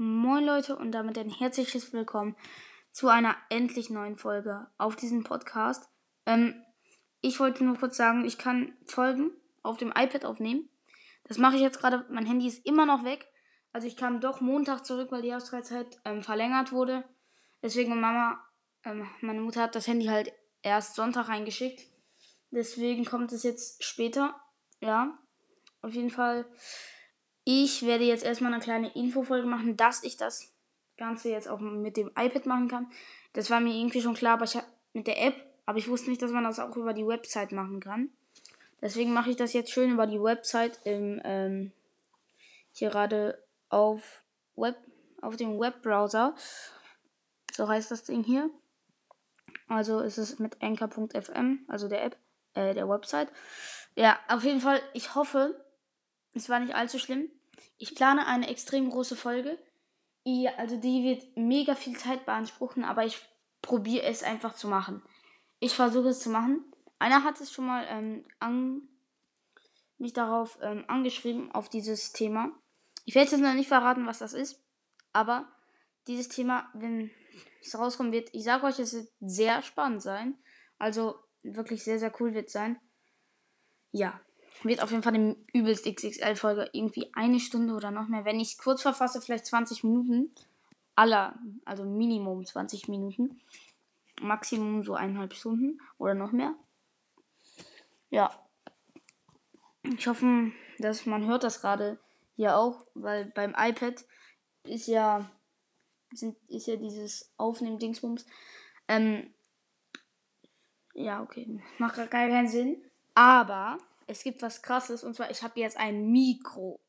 Moin Leute und damit ein herzliches Willkommen zu einer endlich neuen Folge auf diesem Podcast. Ähm, ich wollte nur kurz sagen, ich kann Folgen auf dem iPad aufnehmen. Das mache ich jetzt gerade. Mein Handy ist immer noch weg. Also ich kam doch Montag zurück, weil die Ausreizeit ähm, verlängert wurde. Deswegen Mama, ähm, meine Mutter hat das Handy halt erst Sonntag reingeschickt. Deswegen kommt es jetzt später. Ja, auf jeden Fall ich werde jetzt erstmal eine kleine Infofolge machen, dass ich das Ganze jetzt auch mit dem iPad machen kann. Das war mir irgendwie schon klar, aber ich mit der App, aber ich wusste nicht, dass man das auch über die Website machen kann. Deswegen mache ich das jetzt schön über die Website im ähm, hier gerade auf Web auf dem Webbrowser. So heißt das Ding hier. Also ist es mit anchor.fm, also der App, äh, der Website. Ja, auf jeden Fall, ich hoffe, es war nicht allzu schlimm. Ich plane eine extrem große Folge. Also die wird mega viel Zeit beanspruchen, aber ich probiere es einfach zu machen. Ich versuche es zu machen. Einer hat es schon mal ähm, an, mich darauf ähm, angeschrieben, auf dieses Thema. Ich werde jetzt noch nicht verraten, was das ist, aber dieses Thema, wenn es rauskommen wird, ich sage euch, es wird sehr spannend sein. Also wirklich sehr, sehr cool wird sein. Ja, wird auf jeden Fall eine übelst XXL-Folge. Irgendwie eine Stunde oder noch mehr. Wenn ich es kurz verfasse, vielleicht 20 Minuten. Aller, also Minimum 20 Minuten. Maximum so eineinhalb Stunden oder noch mehr. Ja. Ich hoffe, dass man hört das gerade hier auch, weil beim iPad ist ja sind, ist ja dieses Aufnehmen-Dingsbums. Ähm, ja, okay. Macht gar keinen Sinn. Aber es gibt was krasses und zwar, ich habe jetzt ein Mikro.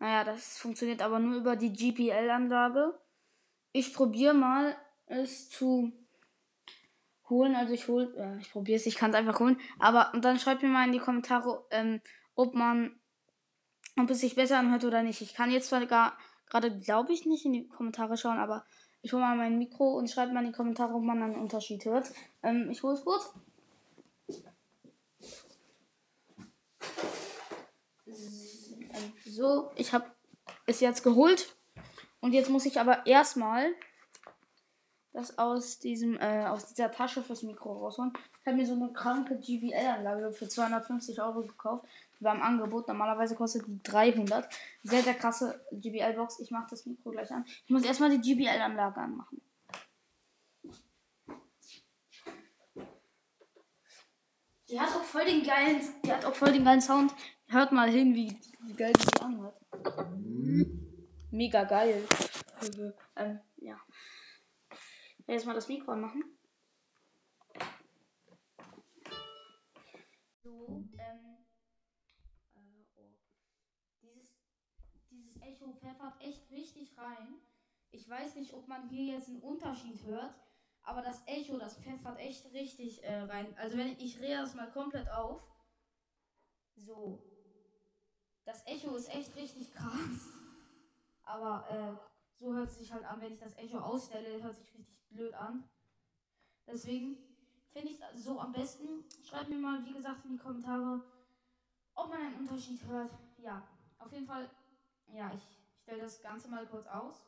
Naja, das funktioniert aber nur über die GPL-Anlage. Ich probiere mal es zu holen. Also ich hole, äh, ich probiere es, ich kann es einfach holen. Aber und dann schreibt mir mal in die Kommentare, ähm, ob man, ob es sich besser anhört oder nicht. Ich kann jetzt zwar gerade, glaube ich, nicht in die Kommentare schauen, aber ich hole mal mein Mikro und schreibe mal in die Kommentare, ob man einen Unterschied hört. Ähm, ich hole es kurz. So, ich habe es jetzt geholt. Und jetzt muss ich aber erstmal das aus diesem äh, aus dieser Tasche fürs Mikro rausholen. Ich habe mir so eine kranke GBL-Anlage für 250 Euro gekauft. Die war im Angebot. Normalerweise kostet die 300. Sehr, sehr krasse GBL-Box. Ich mache das Mikro gleich an. Ich muss erstmal die GBL-Anlage anmachen. Die hat auch voll den geilen, die hat auch voll den geilen Sound. Hört mal hin, wie, wie geil die sich anhört. Mega geil. ähm, ja. Jetzt mal das Mikro anmachen. So, ähm. Äh, oh. Dieses, dieses Echo pfeffert echt richtig rein. Ich weiß nicht, ob man hier jetzt einen Unterschied hört, aber das Echo, das pfeffert echt richtig äh, rein. Also wenn ich, ich drehe das mal komplett auf. So. Das Echo ist echt richtig krass. Aber äh, so hört es sich halt an, wenn ich das Echo ausstelle, hört sich richtig blöd an. Deswegen finde ich es so am besten. Schreibt mir mal, wie gesagt, in die Kommentare, ob man einen Unterschied hört. Ja, auf jeden Fall, ja, ich stelle das Ganze mal kurz aus.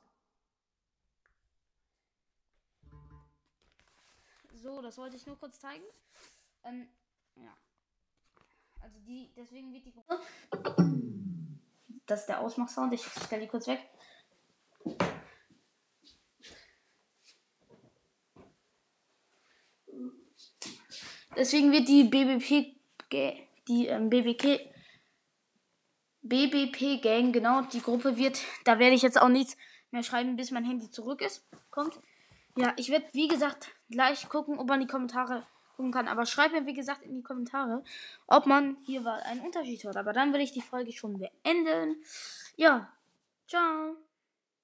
So, das wollte ich nur kurz zeigen. Ähm, ja. Also die, deswegen wird die. Das ist der Ausmachsound. Ich stelle die kurz weg. Deswegen wird die BBP, die ähm, BBK, BBP Gang, genau, die Gruppe wird, da werde ich jetzt auch nichts mehr schreiben, bis mein Handy zurück ist, kommt. Ja, ich werde, wie gesagt, gleich gucken, ob man die Kommentare gucken kann. Aber schreibt mir, wie gesagt, in die Kommentare, ob man hier einen Unterschied hört. Aber dann will ich die Folge schon beenden. Ja, ciao.